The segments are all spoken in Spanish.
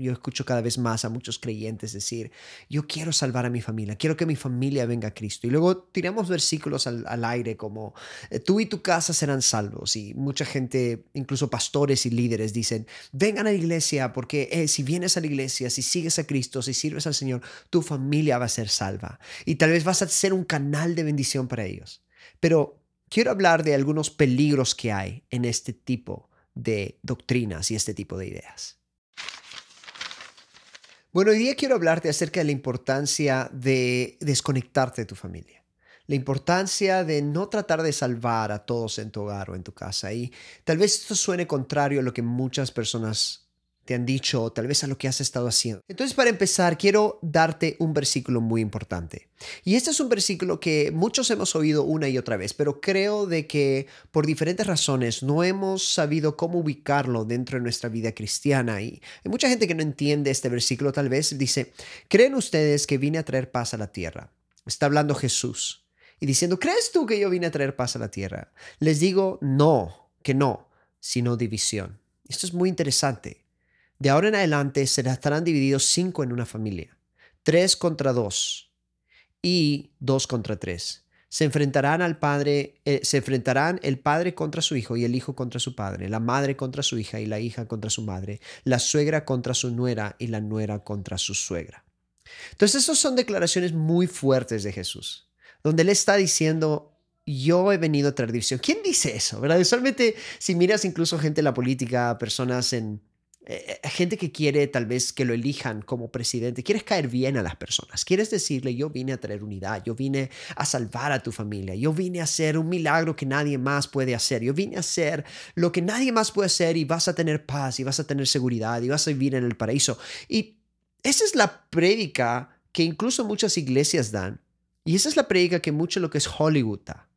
yo escucho cada vez más a muchos creyentes decir, yo quiero salvar a mi familia, quiero que mi familia venga a Cristo. Y luego tiramos versículos al, aire como, eh, tú y tu casa serán salvos. Y mucha gente, incluso pastores y líderes, dicen, vengan a la iglesia porque eh, si vienes a la iglesia, si sigues a Cristo, si sirves al Señor, tu familia va a ser salva. Y tal vez vas a ser un canal de bendición para ellos. Pero quiero hablar de algunos peligros que hay en este tipo de doctrinas y este tipo de ideas. Bueno, hoy día quiero hablarte acerca de la importancia de desconectarte de tu familia. La importancia de no tratar de salvar a todos en tu hogar o en tu casa. Y tal vez esto suene contrario a lo que muchas personas te han dicho, tal vez a lo que has estado haciendo. Entonces, para empezar, quiero darte un versículo muy importante. Y este es un versículo que muchos hemos oído una y otra vez, pero creo de que por diferentes razones no hemos sabido cómo ubicarlo dentro de nuestra vida cristiana. Y hay mucha gente que no entiende este versículo, tal vez dice, ¿creen ustedes que vine a traer paz a la tierra? Está hablando Jesús y diciendo, ¿crees tú que yo vine a traer paz a la tierra? Les digo, no, que no, sino división. Esto es muy interesante. De ahora en adelante se estarán divididos cinco en una familia, tres contra dos y dos contra tres. Se enfrentarán al padre, eh, se enfrentarán el padre contra su hijo y el hijo contra su padre, la madre contra su hija y la hija contra su madre, la suegra contra su nuera y la nuera contra su suegra. Entonces, esas son declaraciones muy fuertes de Jesús, donde él está diciendo, yo he venido a traer división. ¿Quién dice eso? ¿Verdad? Usualmente, si miras incluso gente en la política, personas en, eh, eh, gente que quiere tal vez que lo elijan como presidente, quieres caer bien a las personas, quieres decirle, yo vine a traer unidad, yo vine a salvar a tu familia, yo vine a hacer un milagro que nadie más puede hacer, yo vine a hacer lo que nadie más puede hacer y vas a tener paz y vas a tener seguridad y vas a vivir en el paraíso. Y esa es la prédica que incluso muchas iglesias dan. Y esa es la prédica que mucho lo que es Hollywood da.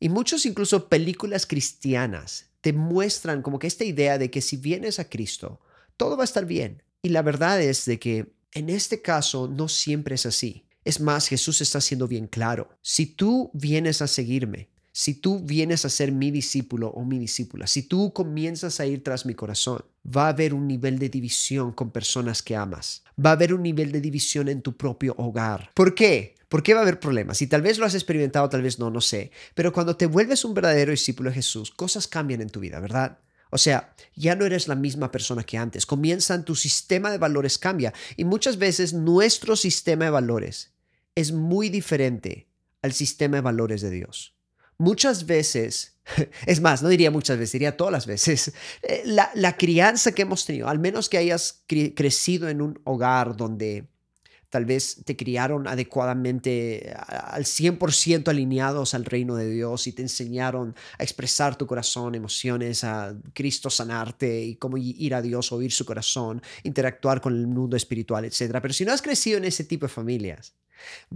Y muchos incluso películas cristianas te muestran como que esta idea de que si vienes a Cristo, todo va a estar bien. Y la verdad es de que en este caso no siempre es así. Es más, Jesús está siendo bien claro. Si tú vienes a seguirme, si tú vienes a ser mi discípulo o mi discípula, si tú comienzas a ir tras mi corazón, va a haber un nivel de división con personas que amas. Va a haber un nivel de división en tu propio hogar. ¿Por qué? ¿Por qué va a haber problemas? Y tal vez lo has experimentado, tal vez no, no sé. Pero cuando te vuelves un verdadero discípulo de Jesús, cosas cambian en tu vida, ¿verdad? O sea, ya no eres la misma persona que antes. Comienzan, tu sistema de valores cambia. Y muchas veces nuestro sistema de valores es muy diferente al sistema de valores de Dios. Muchas veces, es más, no diría muchas veces, diría todas las veces, eh, la, la crianza que hemos tenido, al menos que hayas crecido en un hogar donde tal vez te criaron adecuadamente al 100% alineados al reino de Dios y te enseñaron a expresar tu corazón, emociones, a Cristo sanarte y cómo ir a Dios, oír su corazón, interactuar con el mundo espiritual, etc. Pero si no has crecido en ese tipo de familias,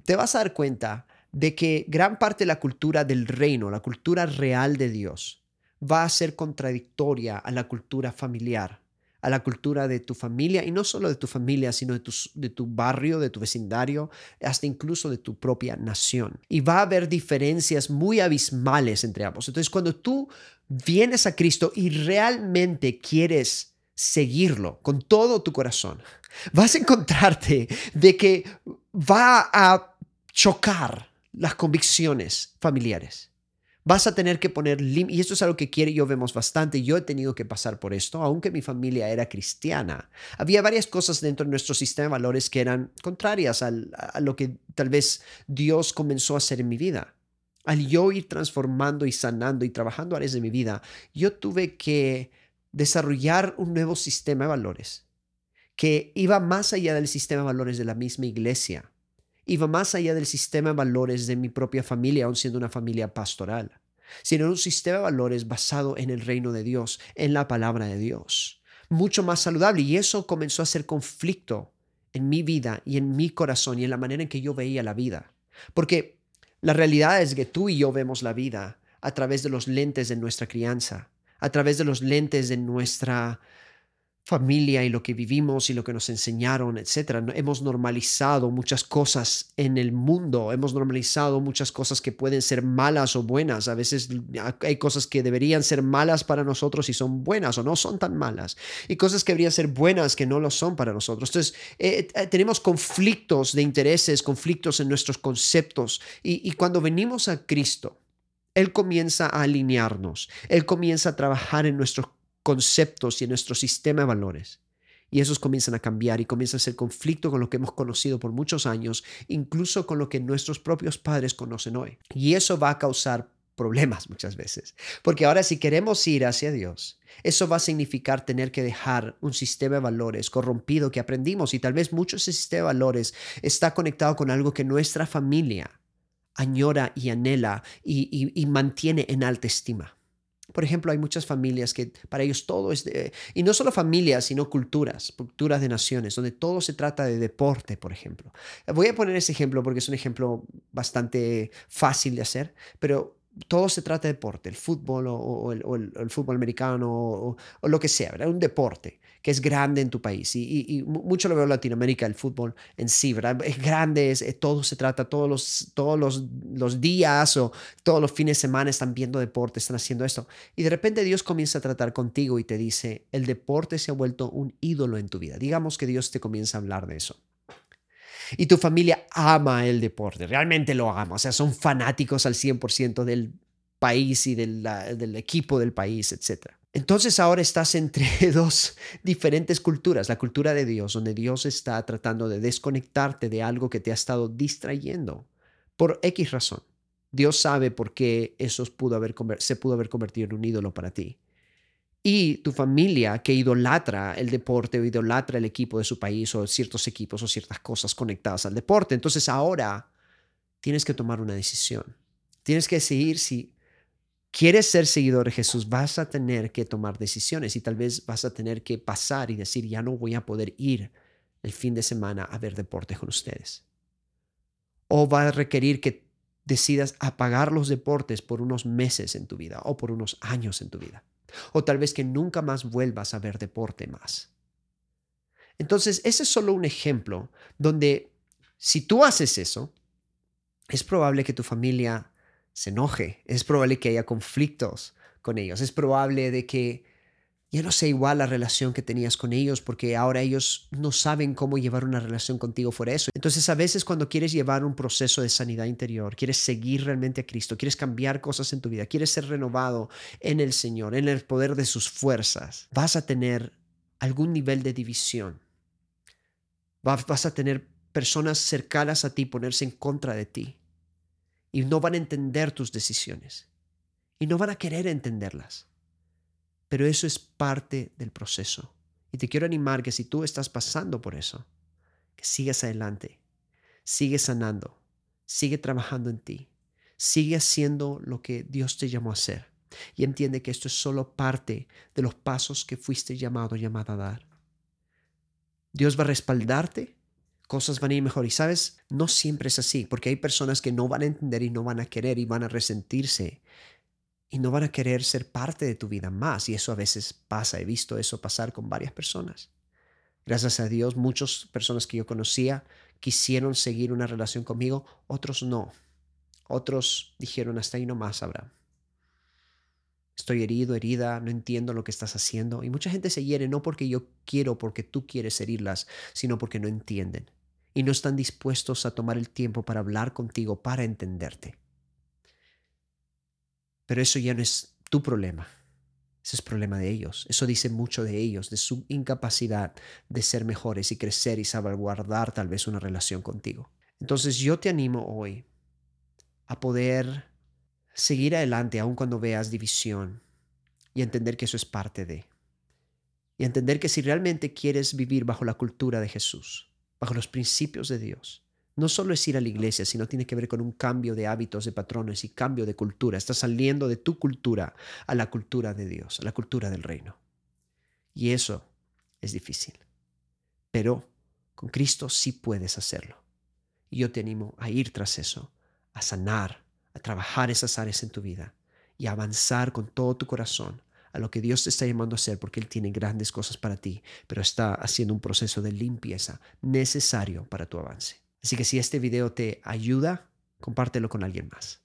te vas a dar cuenta de que gran parte de la cultura del reino, la cultura real de Dios, va a ser contradictoria a la cultura familiar a la cultura de tu familia y no solo de tu familia, sino de tu, de tu barrio, de tu vecindario, hasta incluso de tu propia nación. Y va a haber diferencias muy abismales entre ambos. Entonces, cuando tú vienes a Cristo y realmente quieres seguirlo con todo tu corazón, vas a encontrarte de que va a chocar las convicciones familiares. Vas a tener que poner límites, y esto es algo que quiere yo vemos bastante. Yo he tenido que pasar por esto, aunque mi familia era cristiana. Había varias cosas dentro de nuestro sistema de valores que eran contrarias a lo que tal vez Dios comenzó a hacer en mi vida. Al yo ir transformando y sanando y trabajando áreas de mi vida, yo tuve que desarrollar un nuevo sistema de valores que iba más allá del sistema de valores de la misma iglesia iba más allá del sistema de valores de mi propia familia, aun siendo una familia pastoral, sino un sistema de valores basado en el reino de Dios, en la palabra de Dios. Mucho más saludable. Y eso comenzó a ser conflicto en mi vida y en mi corazón y en la manera en que yo veía la vida. Porque la realidad es que tú y yo vemos la vida a través de los lentes de nuestra crianza, a través de los lentes de nuestra familia y lo que vivimos y lo que nos enseñaron, etcétera. Hemos normalizado muchas cosas en el mundo, hemos normalizado muchas cosas que pueden ser malas o buenas. A veces hay cosas que deberían ser malas para nosotros y son buenas o no son tan malas, y cosas que deberían ser buenas que no lo son para nosotros. Entonces, eh, eh, tenemos conflictos de intereses, conflictos en nuestros conceptos, y, y cuando venimos a Cristo, Él comienza a alinearnos, Él comienza a trabajar en nuestros conceptos y en nuestro sistema de valores. Y esos comienzan a cambiar y comienza a ser conflicto con lo que hemos conocido por muchos años, incluso con lo que nuestros propios padres conocen hoy. Y eso va a causar problemas muchas veces. Porque ahora si queremos ir hacia Dios, eso va a significar tener que dejar un sistema de valores corrompido que aprendimos y tal vez mucho ese sistema de valores está conectado con algo que nuestra familia añora y anhela y, y mantiene en alta estima. Por ejemplo, hay muchas familias que para ellos todo es, y no solo familias, sino culturas, culturas de naciones, donde todo se trata de deporte, por ejemplo. Voy a poner ese ejemplo porque es un ejemplo bastante fácil de hacer, pero todo se trata de deporte, el fútbol o, el, fútbol americano o, lo que sea, ¿verdad? Un deporte que es grande en tu país. Y, mucho lo veo en Latinoamérica, el fútbol en sí, ¿verdad? Es grande, es, eh, todo se trata, todos, los, todos los, los, días o todos los fines de semana están viendo deporte, están haciendo esto. Y de repente Dios comienza a tratar contigo y te dice, el deporte se ha vuelto un ídolo en tu vida. Digamos que Dios te comienza a hablar de eso. Y tu familia ama el deporte, realmente lo ama, o sea, son fanáticos al 100% del país y del, del equipo del país, etc. Entonces ahora estás entre dos diferentes culturas, la cultura de Dios, donde Dios está tratando de desconectarte de algo que te ha estado distrayendo por X razón. Dios sabe por qué eso se pudo haber convertido en un ídolo para ti. Y tu familia que idolatra el deporte o idolatra el equipo de su país o ciertos equipos o ciertas cosas conectadas al deporte. Entonces ahora tienes que tomar una decisión. Tienes que decidir si quieres ser seguidor de Jesús, vas a tener que tomar decisiones y tal vez vas a tener que pasar y decir, ya no voy a poder ir el fin de semana a ver deporte con ustedes. O va a requerir que decidas apagar los deportes por unos meses en tu vida o por unos años en tu vida. O tal vez que nunca más vuelvas a ver deporte más. Entonces, ese es solo un ejemplo donde si tú haces eso, es probable que tu familia se enoje, es probable que haya conflictos con ellos, es probable de que ya no sea igual la relación que tenías con ellos porque ahora ellos no saben cómo llevar una relación contigo por eso. Entonces a veces cuando quieres llevar un proceso de sanidad interior, quieres seguir realmente a Cristo, quieres cambiar cosas en tu vida, quieres ser renovado en el Señor, en el poder de sus fuerzas, vas a tener algún nivel de división. Vas a tener personas cercanas a ti ponerse en contra de ti y no van a entender tus decisiones y no van a querer entenderlas. Pero eso es parte del proceso. Y te quiero animar que si tú estás pasando por eso, que sigas adelante, sigue sanando, sigue trabajando en ti, sigue haciendo lo que Dios te llamó a hacer. Y entiende que esto es solo parte de los pasos que fuiste llamado, llamada a dar. Dios va a respaldarte cosas van a ir mejor. Y sabes, no siempre es así, porque hay personas que no van a entender y no van a querer y van a resentirse y no van a querer ser parte de tu vida más. Y eso a veces pasa, he visto eso pasar con varias personas. Gracias a Dios, muchas personas que yo conocía quisieron seguir una relación conmigo, otros no. Otros dijeron, hasta ahí no más, Abraham. Estoy herido, herida, no entiendo lo que estás haciendo. Y mucha gente se hiere no porque yo quiero, porque tú quieres herirlas, sino porque no entienden y no están dispuestos a tomar el tiempo para hablar contigo, para entenderte. Pero eso ya no es tu problema. Ese es problema de ellos. Eso dice mucho de ellos, de su incapacidad de ser mejores y crecer y salvaguardar tal vez una relación contigo. Entonces yo te animo hoy a poder seguir adelante aun cuando veas división y entender que eso es parte de. Y entender que si realmente quieres vivir bajo la cultura de Jesús, bajo los principios de Dios no solo es ir a la iglesia, sino tiene que ver con un cambio de hábitos, de patrones y cambio de cultura. Estás saliendo de tu cultura a la cultura de Dios, a la cultura del reino. Y eso es difícil. Pero con Cristo sí puedes hacerlo. Y yo te animo a ir tras eso, a sanar, a trabajar esas áreas en tu vida y a avanzar con todo tu corazón a lo que Dios te está llamando a hacer, porque Él tiene grandes cosas para ti, pero está haciendo un proceso de limpieza necesario para tu avance. Así que si este video te ayuda, compártelo con alguien más.